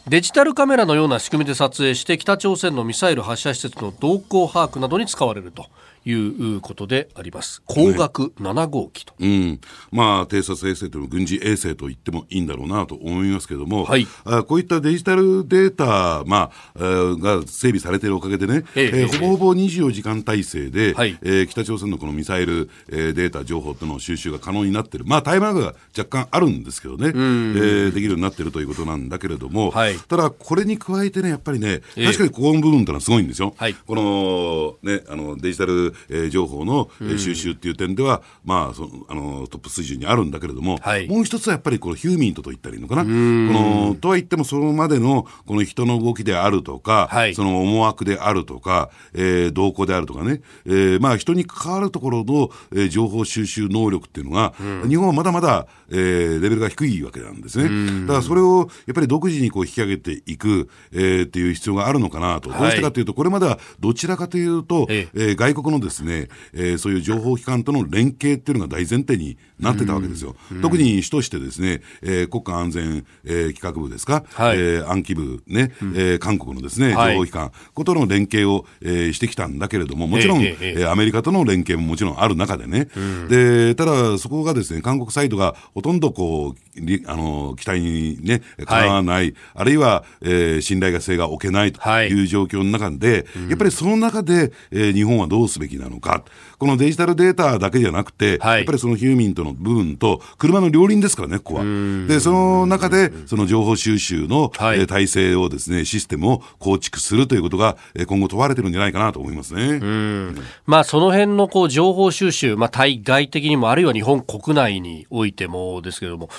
Speaker 1: デジタルカメラのような仕組みで撮影して北朝鮮のミサイル発射施設の動向把握などに使われると。いうことであります。光学7号機と。
Speaker 3: うん。まあ、偵察衛星というの軍事衛星と言ってもいいんだろうなと思いますけども、
Speaker 1: はい、
Speaker 3: あこういったデジタルデータ、まあ、が整備されているおかげでね、えええー、ほぼほぼ24時間体制で、はい、えー、北朝鮮のこのミサイル、えー、データ、情報というのを収集が可能になっている。まあ、タイムラグが若干あるんですけどね、えー、できるようになっているということなんだけれども、はい、ただ、これに加えてね、やっぱりね、確かにここの部分というのはすごいんですよ。はい、この、ね、あの、デジタル、えー、情報のの収集っていう点では、まあ、そのあのトップ水準にあるんだけれども、はい、もう一つはやっぱりこのヒューミントと言ったらいいのかな、このとはいってもそのまでのこの人の動きであるとか、はい、その思惑であるとか、えー、動向であるとかね、えー、まあ人に関わるところの、えー、情報収集能力っていうのが、日本はまだまだ、えー、レベルが低いわけなんですね。だからそれをやっぱり独自にこう引き上げていく、えー、っていう必要があるのかなと。どうしてかというと、これまではどちらかというと、え。えー、外国のですね、えー、そういう情報機関との連携っていうのが大前提になってたわけですよ。特に主としてですね、えー、国家安全、えー、企画部ですか、はい、えー、暗記部ね、うん、えー、韓国のですね、情報機関、はい、ことの連携を、えー、してきたんだけれども、もちろん、えー、えー、アメリカとの連携ももちろんある中でね、うん、で、ただそこがですね、韓国サイドがほとんどこう、あの、期待にね、かなわない、はい、あるいは、えー、信頼性が置けないとい。う状況の中で、やっぱりその中で、えー、日本はどうすべきなのか、このデジタルデータだけじゃなくて、はい、やっぱりそのヒューミントの部分と、車の両輪ですからね、ここは。で、その中で、その情報収集の、はい、えー、体制をですね、システムを構築するということが、えー、今後問われてるんじゃないかなと思いますね。うん、
Speaker 1: まあ、その辺のこう情報収集、まあ、対外的にも、あるいは日本国内においてもですけれども、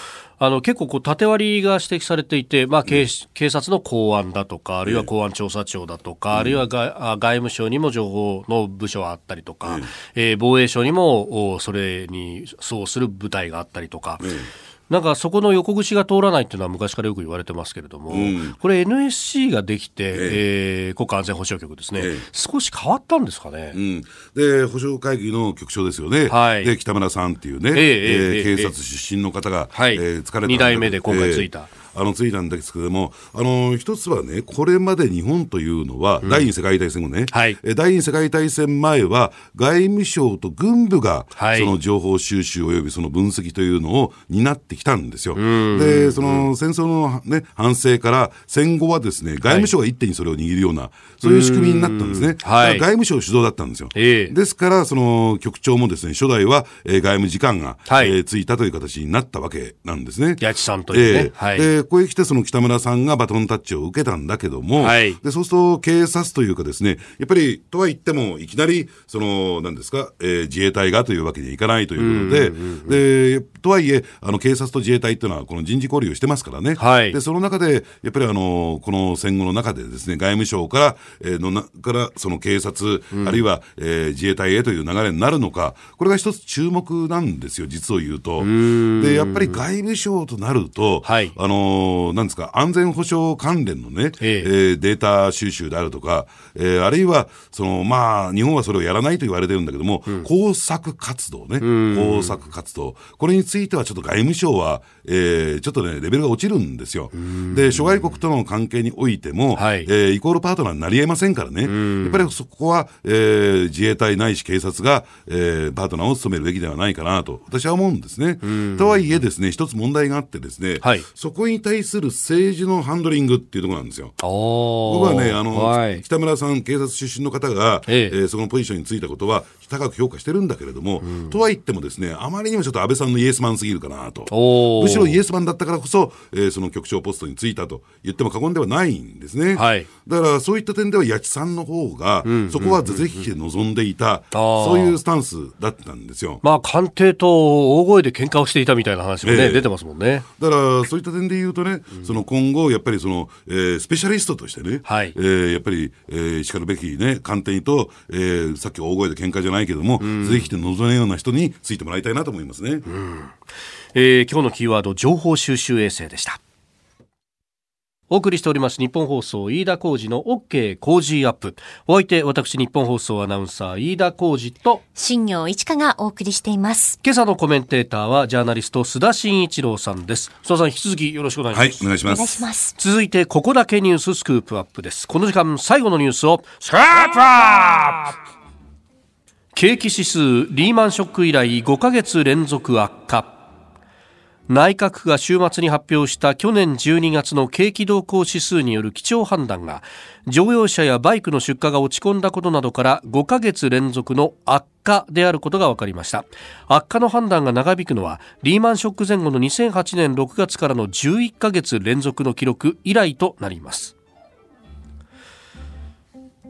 Speaker 1: あの結構こう縦割りが指摘されていて、まあ警、警察の公安だとか、あるいは公安調査庁だとか、あるいは外外務省にも情報の部署があったりとか、えー、防衛省にもそれにそうする部隊があったりとか。なんかそこの横串が通らないっていうのは昔からよく言われてますけれども、うん、これ NSC ができて、ええ。ー、国家安全保障局ですね、え少し変わったんですかね。
Speaker 3: うん、で、保障会議の局長ですよね。はい、で、北村さんっていうね、えー、えー、警察出身の方が、はい、えー、疲れた。2
Speaker 1: 代目で今回ついた。
Speaker 3: あのついたんですけれども、あの一つはね、これまで日本というのは、うん、第二次世界大戦後ね、はい、第二次世界大戦前は、外務省と軍部が、その情報収集およびその分析というのを担ってきたんですよ。で、その戦争の、ね、反省から戦後はですね、外務省が一手にそれを握るような、そういう仕組みになったんですね。はい、外務省主導だったんですよ。えー、ですから、その局長もですね、初代は、えー、外務次官が、はい、えー、ついたという形になったわけなんですね。
Speaker 1: 八千さんというね。えー、
Speaker 3: はい、でここへ来て、その北村さんがバトンタッチを受けたんだけども、はい、でそうすると警察というかですね、やっぱりとは言っても、いきなり、その、なんですか、えー、自衛隊がというわけにはいかないということで、で、とはいえ、あの、警察と自衛隊っていうのは、この人事交流をしてますからね。はい、で、その中で、やっぱりあの、この戦後の中でですね、外務省から、えー、のな、から、その警察、うん、あるいは、えー、自衛隊へという流れになるのか、これが一つ注目なんですよ、実を言うと。で、やっぱり外務省となると、はい、あのなんですか、安全保障関連のね、ええ。ー、データ収集であるとか、えー、あるいは、その、まあ、日本はそれをやらないと言われてるんだけども、うん、工作活動ね、工作活動。これについてはちょっと外務省は、えー、ちょっとね、レベルが落ちるんですよ。で、諸外国との関係においても、はい、えー、イコールパートナーになり得ませんからね、やっぱりそこは、えー、自衛隊ないし警察が、えー、パートナーを務めるべきではないかなと、私は思うんですね。とはいえですね、一つ問題があってですね、はい、そこに対する政治のハンドリングっていうところなんですよ。僕はね、あの、はい、北村さん、警察出身の方が、ええ。えー、そのポジションについたことは、高く評価してるんだけれども、とは言ってもですね、あまりにもちょっと安倍さんのイエスマンすぎるかなと。むしろイエスマンだったからこそ、えーその局長ポストに就いたと言っても過言ではないんですね。
Speaker 1: はい
Speaker 3: だからそういった点では八千さんの方が、そこは是々非々で望んでいた、
Speaker 1: ー
Speaker 3: そういうスタンスだったんですよ。
Speaker 1: まあ、官邸と大声で喧嘩をしていたみたいな話もね、
Speaker 3: ええ
Speaker 1: 出てますもんね。
Speaker 3: だから、そういった点で言うとね、その今後、やっぱりその、えースペシャリストとしてね、
Speaker 1: はい
Speaker 3: えーやっぱり、えー、しかるべきね、官邸と、えーさっき大声で喧嘩じゃないけども、ぜひて望むような人についてもらいたいなと思いますね。
Speaker 1: えー今日のキーワード、情報収集衛星でした。お送りしております日本放送飯田浩二の OK 工事アップ。お相手、私日本放送アナウンサー飯田浩二と、
Speaker 2: 新業一華がお送りしています。
Speaker 1: 今朝のコメンテーターはジャーナリスト須田慎一郎さんです。須田さん、引き続きよろしくお願いします。
Speaker 3: はい、お願いし
Speaker 2: お願い
Speaker 3: ます。
Speaker 2: します。
Speaker 1: 続いて、ここだけニューススクープアップです。この時間、最後のニュースを、スクープアップ景気指数、リーマンショック以来5ヶ月連続悪化。内閣府が週末に発表した去年12月の景気動向指数による基調判断が乗用車やバイクの出荷が落ち込んだことなどから5ヶ月連続の悪化であることが分かりました悪化の判断が長引くのはリーマンショック前後の2008年6月からの11ヶ月連続の記録以来となります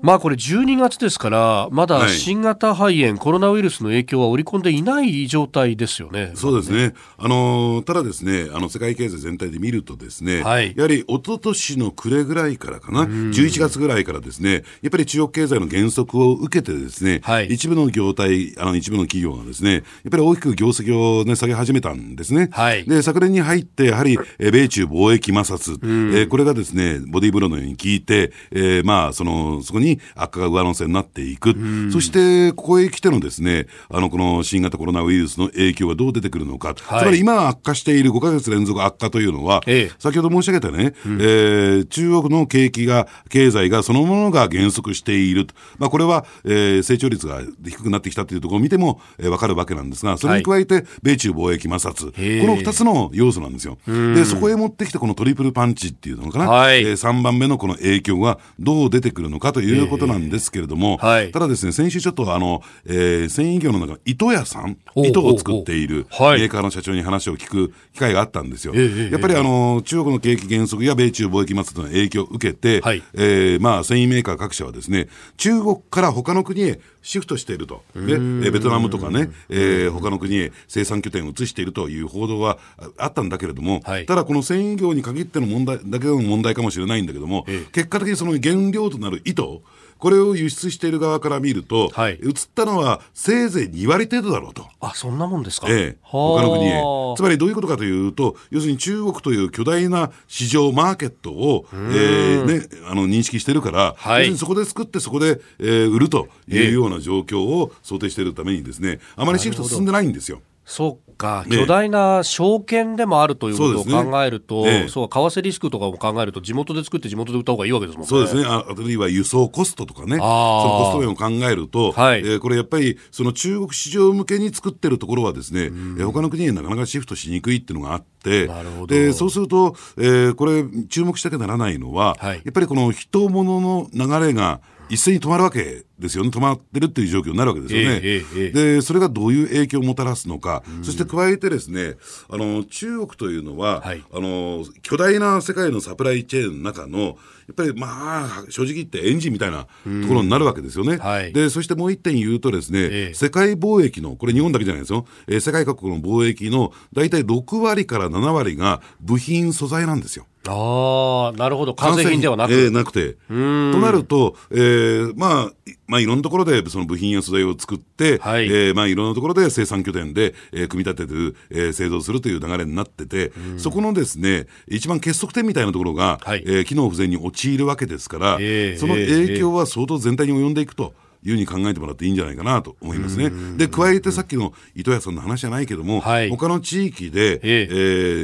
Speaker 1: まあこれ12月ですからまだ
Speaker 3: はい
Speaker 1: 新型肺炎、コロナウイルスの影響は織り込んでいない状態ですよね。
Speaker 3: そうですね。あのーただですね、あの、世界経済全体で見るとですね、
Speaker 1: はい
Speaker 3: やはり一昨年の暮れぐらいからかな、11月ぐらいからですね、やっぱり中国経済の減速を受けてですね、
Speaker 1: はい
Speaker 3: 一部の業態、あの、一部の企業がですね、やっぱり大きく業績をね、下げ始めたんですね。
Speaker 1: はい
Speaker 3: で、昨年に入って、やはり、えー米中貿易摩擦、えーこれがですね、ボディーブローのように効いて、えーまあ、その、そこに悪化が上乗せになっていく。そして、ここへ来てのですね、あの、この新型コロナウイルスの影響がどう出てくるのか。
Speaker 1: はい
Speaker 3: つまり今悪化している5ヶ月連続悪化というのは、
Speaker 1: ええ
Speaker 3: 先ほど申し上げたね、えー中国の景気が、経済がそのものが減速していると。まあ、これは、えー成長率が低くなってきたというところを見ても、えーわかるわけなんですが、それに加えて、米中貿易摩擦。
Speaker 1: へえ
Speaker 3: この2つの要素なんですよ。で、そこへ持ってきたこのトリプルパンチっていうのかな、
Speaker 1: はい
Speaker 3: え3番目のこの影響がどう出てくるのかということなんですけれども、
Speaker 1: はい。
Speaker 3: ただですね、先週ちょっとあの、えー繊維業の中の糸屋さん、糸を作っているメーカーの社長に話を聞く機会があったんですよ。やっぱりあの、中国の景気減速や米中貿易摩擦の影響を受けて、
Speaker 1: はい。
Speaker 3: えーまあ、繊維メーカー各社はですね、中国から他の国へシフトしていると。ね、えーベトナムとかね、えー他の国へ生産拠点を移しているという報道はああったんだけれども、
Speaker 1: はい。
Speaker 3: ただこの繊維業に限っての問題だけの問題かもしれないんだけども、
Speaker 1: ええ。
Speaker 3: 結果的にその原料となる糸、これを輸出している側から見ると、
Speaker 1: はい
Speaker 3: 移ったのはせいぜい2割程度だろうと。
Speaker 1: あ、そんなもんですか？
Speaker 3: ええ、
Speaker 1: はあ
Speaker 3: 他の国へ。つまりどういうことかというと、要するに中国という巨大な市場、マーケットを、えーね、あの認識してるから、
Speaker 1: はい
Speaker 3: 要するにそこで作ってそこで、えー売るというような状況を想定しているためにですね、あまりシフト進んでないんですよ。
Speaker 1: そうか、
Speaker 3: ええ。
Speaker 1: 巨大な証券でもあるということを考えると、そう,、
Speaker 3: ええ
Speaker 1: 為替リスクとかも考えると、地元で作って地元で売った方がいいわけですもんね。
Speaker 3: そうですね。ああるいは輸送コストとかね。そのコスト面を考えると、
Speaker 1: はい。
Speaker 3: えーこれやっぱり、その中国市場向けに作ってるところはですね、えー他の国へなかなかシフトしにくいっていうのがあって、で、そうすると、えーこれ注目しなきゃならないのは、
Speaker 1: はい。
Speaker 3: やっぱりこの人物の流れが一斉に止まるわけですよね。止まってるっていう状況になるわけですよね。
Speaker 1: ええええ
Speaker 3: で、それがどういう影響をもたらすのか、そして加えてですね、あの、中国というのは、
Speaker 1: はい
Speaker 3: あの、巨大な世界のサプライチェーンの中の、やっぱりまあ、正直言ってエンジンみたいなところになるわけですよね。
Speaker 1: はい
Speaker 3: で、そしてもう一点言うとですね、
Speaker 1: ええ
Speaker 3: 世界貿易の、これ日本だけじゃないですよ、えー世界各国の貿易の大体6割から7割が部品素材なんですよ。
Speaker 1: ああ、なるほど。完成品ではなく。
Speaker 3: えーなくて。となると、えーまあ、いまあ、いろんなところでその部品や素材を作って、
Speaker 1: はい。
Speaker 3: えーまあ、いろんなところで生産拠点で、えー組み立ててる、えー製造するという流れになってて、そこのですね、一番結束点みたいなところが、
Speaker 1: はい。
Speaker 3: えー機能不全に陥るわけですから、
Speaker 1: ええ
Speaker 3: その影響は相当全体に及んでいくと。いうふうに考えてもらっていいんじゃないかなと思いますね。で、加えてさっきの糸屋さんの話じゃないけども、
Speaker 1: はい。
Speaker 3: 他の地域で、
Speaker 1: え
Speaker 3: え。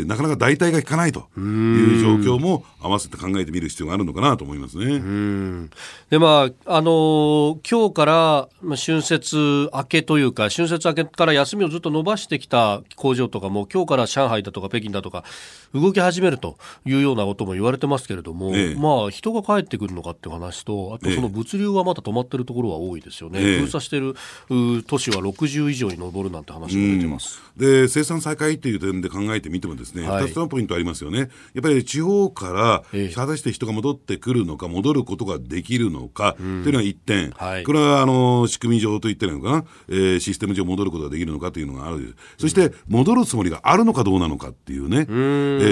Speaker 3: ーなかなか代替が効かないという状況も合わせて考えてみる必要があるのかなと思いますね。
Speaker 1: で、まあ、あのー今日から、まあ、春節明けというか、春節明けから休みをずっと伸ばしてきた工場とかも、今日から上海だとか北京だとか、動き始めるというようなことも言われてますけれども、
Speaker 3: ええ。
Speaker 1: まあ、人が帰ってくるのかっていう話と、あとその物流はまだ止まってるところは多い多いですよね、
Speaker 3: ええ。
Speaker 1: 封鎖しているう都市は60以上に上るなんて話も出てます。
Speaker 3: で生産再開という点で考えてみてもですね、
Speaker 1: はい。
Speaker 3: 2つのポイントありますよね。やっぱり地方から
Speaker 1: ええ。
Speaker 3: 果たして人が戻ってくるのか、戻ることができるのか、というのが1点、
Speaker 1: はい。
Speaker 3: これはあの仕組み上と言ってるのかな、えーシステム上戻ることができるのかというのがある、そして戻るつもりがあるのかどうなのかっていうね、え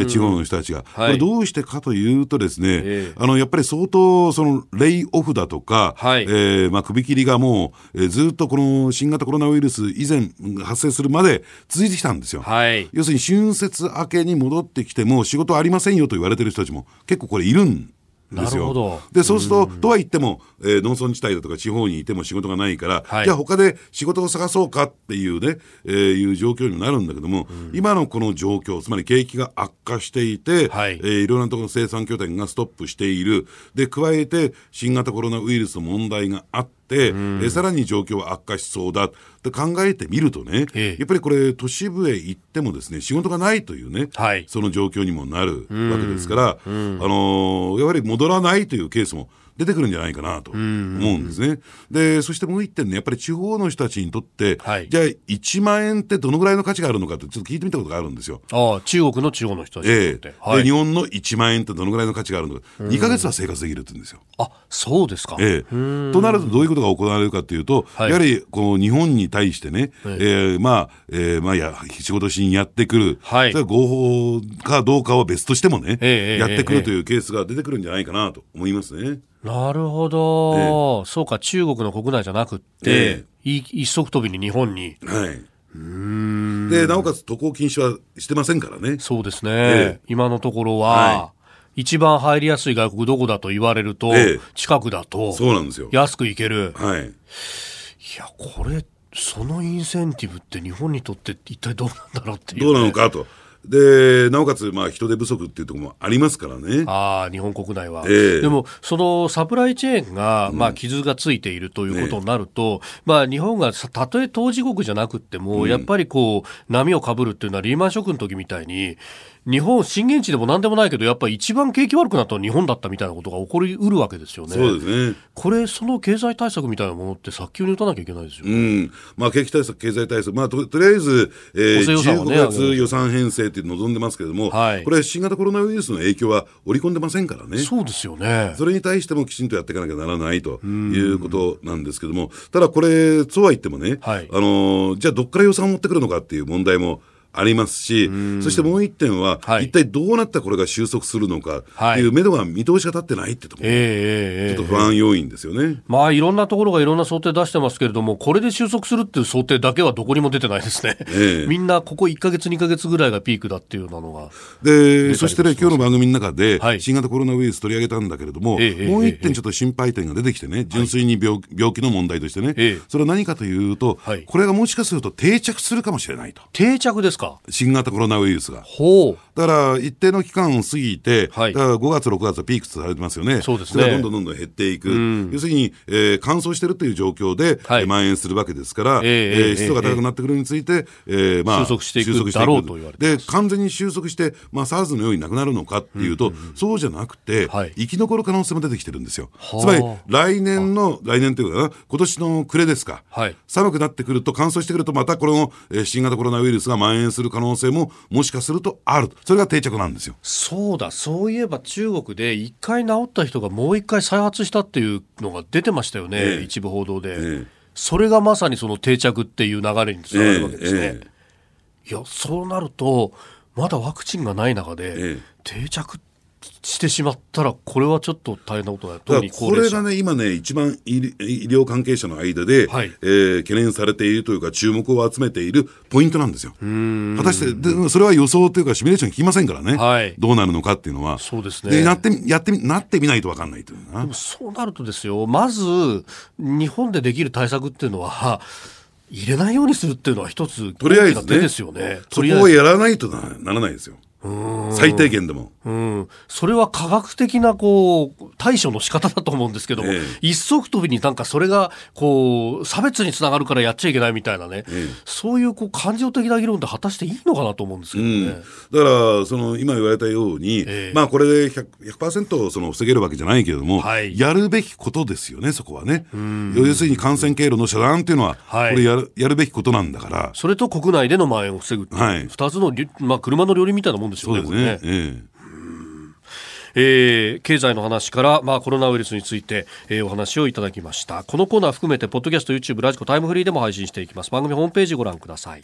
Speaker 3: ー地方の人たちが、
Speaker 1: はい。
Speaker 3: これどうしてかというとですね、
Speaker 1: ええ。
Speaker 3: あのやっぱり相当そのレイオフだとか、
Speaker 1: はい。
Speaker 3: えーまあ、首切りがもう、えーずっとこの新型コロナウイルス以前発生するまで続いてきたんですよ。
Speaker 1: はい
Speaker 3: 要するに春節明けに戻ってきても仕事ありませんよと言われてる人たちも結構これいるんですよ。
Speaker 1: なるほど。
Speaker 3: で、そうすると、とは言っても、えー農村地帯だとか地方にいても仕事がないから、
Speaker 1: はい。
Speaker 3: じゃあ他で仕事を探そうかっていうね、えーいう状況になるんだけども、今のこの状況、つまり景気が悪化していて、
Speaker 1: はい。
Speaker 3: えーいろんなところの生産拠点がストップしている。で、加えて新型コロナウイルスの問題があって、えーさらに状況は悪化しそうだって考えてみるとね、
Speaker 1: ええ。
Speaker 3: やっぱりこれ都市部へ行ってもですね、仕事がないというね、
Speaker 1: はい。
Speaker 3: その状況にもなるわけですから、あのーやはり戻らないというケースも出てくるんじゃないかなと思うんですね。で、そしてもう一点ね、やっぱり地方の人たちにとって、
Speaker 1: はい。
Speaker 3: じゃあ1万円ってどのぐらいの価値があるのかってちょっと聞いてみたことがあるんですよ。
Speaker 1: ああ中国の地方の人たちに
Speaker 3: ええ。
Speaker 1: はい。
Speaker 3: で日本の1万円ってどのぐらいの価値があるのか、2ヶ月は生活できるって言うんですよ。
Speaker 1: あそうですか、
Speaker 3: ええ、となるとどういうことが行われるかというと、
Speaker 1: はい。
Speaker 3: やはりこう日本に対してね、
Speaker 1: え
Speaker 3: えーまあ、えーまあや、仕事しにやってくる、
Speaker 1: はい。
Speaker 3: それは合法かどうかは別としてもね、
Speaker 1: ええ
Speaker 3: やってく
Speaker 1: ええ
Speaker 3: るというケースが出てくるんじゃないかなと思いますね。
Speaker 1: なるほど、そうか中国の国内じゃなくって、
Speaker 3: え
Speaker 1: い一足飛びに日本に。
Speaker 3: はい。で、なおかつ渡航禁止はしてませんからね。
Speaker 1: そうですね、
Speaker 3: ええ。
Speaker 1: 今のところは、
Speaker 3: は
Speaker 1: 一番入りやすい外国どこだと言われると、
Speaker 3: ええ。
Speaker 1: 近くだと
Speaker 3: そうなんですよ。
Speaker 1: 安く行ける。
Speaker 3: はい。
Speaker 1: いやこれそのインセンティブって日本にとって一体どうなんだろうっていう、ね、
Speaker 3: どうなのかと。で、なおかつ、まあ、人手不足っていうところもありますからね。
Speaker 1: ああ日本国内は、
Speaker 3: ええ。
Speaker 1: でもそのサプライチェーンが、まあ、傷がついているということになると、まあ、日本がさたとえ当事国じゃなくっても、やっぱりこう波をかぶるっていうのはリーマンショックの時みたいに日本震源地でもなんでもないけどやっぱり一番景気悪くなったのは日本だったみたいなことが起こりうるわけですよね。
Speaker 3: そうですね。
Speaker 1: これその経済対策みたいなものって早急に打たなきゃいけないですよ。
Speaker 3: うん。まあ、景気対策、経済対策、まあ、ととりあえず、えー、
Speaker 1: ね
Speaker 3: 15月予算編成っていうのを望んでますけれども、
Speaker 1: はい
Speaker 3: これ、新型コロナウイルスの影響は織り込んでませんからね。
Speaker 1: そうですよね。
Speaker 3: それに対してもきちんとやっていかなきゃならないということなんですけども、ただこれ、そうは言ってもね、
Speaker 1: はい
Speaker 3: あのーじゃあどっから予算を持ってくるのかっていう問題もありますし、そしてもう一点は、
Speaker 1: はい。
Speaker 3: 一体どうなったらこれが収束するのか
Speaker 1: はい
Speaker 3: っていう目処が見通しが立ってないってところ、
Speaker 1: ええええええ。
Speaker 3: ちょっと不安要因ですよね。
Speaker 1: まあいろんなところがいろんな想定出してますけれども、これで収束するっていう想定だけはどこにも出てないですね。
Speaker 3: ええ。
Speaker 1: みんなここ1ヶ月、2ヶ月ぐらいがピークだっていうようなのが。
Speaker 3: で、そしてね、今日の番組の中で、
Speaker 1: はい。
Speaker 3: 新型コロナウイルス取り上げたんだけれども、
Speaker 1: ええ。
Speaker 3: もう一
Speaker 1: ええ
Speaker 3: 点ちょっと心配点が出てきてね、純粋に病,、病気の問題としてね、
Speaker 1: ええ。
Speaker 3: それは何かというと、
Speaker 1: はい。
Speaker 3: これがもしかすると定着するかもしれないと。
Speaker 1: 定着ですか？
Speaker 3: 新型コロナウイルスが。
Speaker 1: ほう。
Speaker 3: だから、一定の期間を過ぎて、
Speaker 1: はい
Speaker 3: だから5月、6月はピークとされてますよね。
Speaker 1: そうですね
Speaker 3: れがどんどんどんどん減っていく。要するに、えー乾燥してるという状況で、
Speaker 1: はい
Speaker 3: えー蔓延するわけですから、
Speaker 1: ええええ
Speaker 3: 湿度が高くなってくるについて、えーまあ、
Speaker 1: 収束していくだろうと言われて
Speaker 3: で、完全に収束して、まあ、SARS のようになくなるのかっていうと、そうじゃなくて、
Speaker 1: はい
Speaker 3: 生き残る可能性も出てきてるんですよ。
Speaker 1: はあ
Speaker 3: つまり、来年の、来年というかな、今年の暮れですか。
Speaker 1: はい
Speaker 3: 寒くなってくると、乾燥してくると、またこの、えー新型コロナウイルスが蔓延する可能性も、もしかするとある。それが定着なんですよ。
Speaker 1: そうだ、そういえば中国で1回治った人がもう1回再発したっていうのが出てましたよね、
Speaker 3: ええ。
Speaker 1: 一部報道で、
Speaker 3: ええ。
Speaker 1: それがまさにその定着っていう流れにつながるわけですね。
Speaker 3: ええ
Speaker 1: いや、そうなると、まだワクチンがない中で、
Speaker 3: ええ。
Speaker 1: 定着してしまったら、これはちょっと大変なことだよ。
Speaker 3: これがね、今ね、一番医医療関係者の間で、
Speaker 1: はい
Speaker 3: えー懸念されているというか、注目を集めているポイントなんですよ。果たして、でそれは予想というか、シミュレーション聞きませんからね、
Speaker 1: はい
Speaker 3: どうなるのかっていうのは。
Speaker 1: そうですね
Speaker 3: でやってみ、やってみ、なってみないと分かんないというな
Speaker 1: でも。そうなるとですよ、まず日本でできる対策っていうのは、入れないようにするっていうのは一つ
Speaker 3: とりあえずね
Speaker 1: ですよね。
Speaker 3: そ。こをやらないとなならないですよ。最低限でも。
Speaker 1: うん、それは科学的なこう対処の仕方だと思うんですけども、
Speaker 3: ええ。
Speaker 1: 一足飛びになんかそれがこう差別につながるからやっちゃいけないみたいなね、
Speaker 3: ええ。
Speaker 1: そういうこう感情的な議論って果たしていいのかなと思うんですけどね。
Speaker 3: だから、その今言われたように、
Speaker 1: ええ。
Speaker 3: まあこれで 100%, 100%その防げるわけじゃないけれども、
Speaker 1: はい。
Speaker 3: やるべきことですよね、そこはね。要するに感染経路の遮断っていうのは、
Speaker 1: はい。
Speaker 3: これやるやるべきことなんだから、
Speaker 1: それと国内での蔓延を防ぐ
Speaker 3: はい。
Speaker 1: 二つのり、まあ、車の両輪みたいなもんですよね、
Speaker 3: そうですね。
Speaker 1: ね
Speaker 3: ええ
Speaker 1: えー経済の話から、まあ、コロナウイルスについて、えーお話をいただきました。このコーナー含めて、ポッドキャスト、YouTube、ラジコ、タイムフリーでも配信していきます。番組ホームページご覧ください。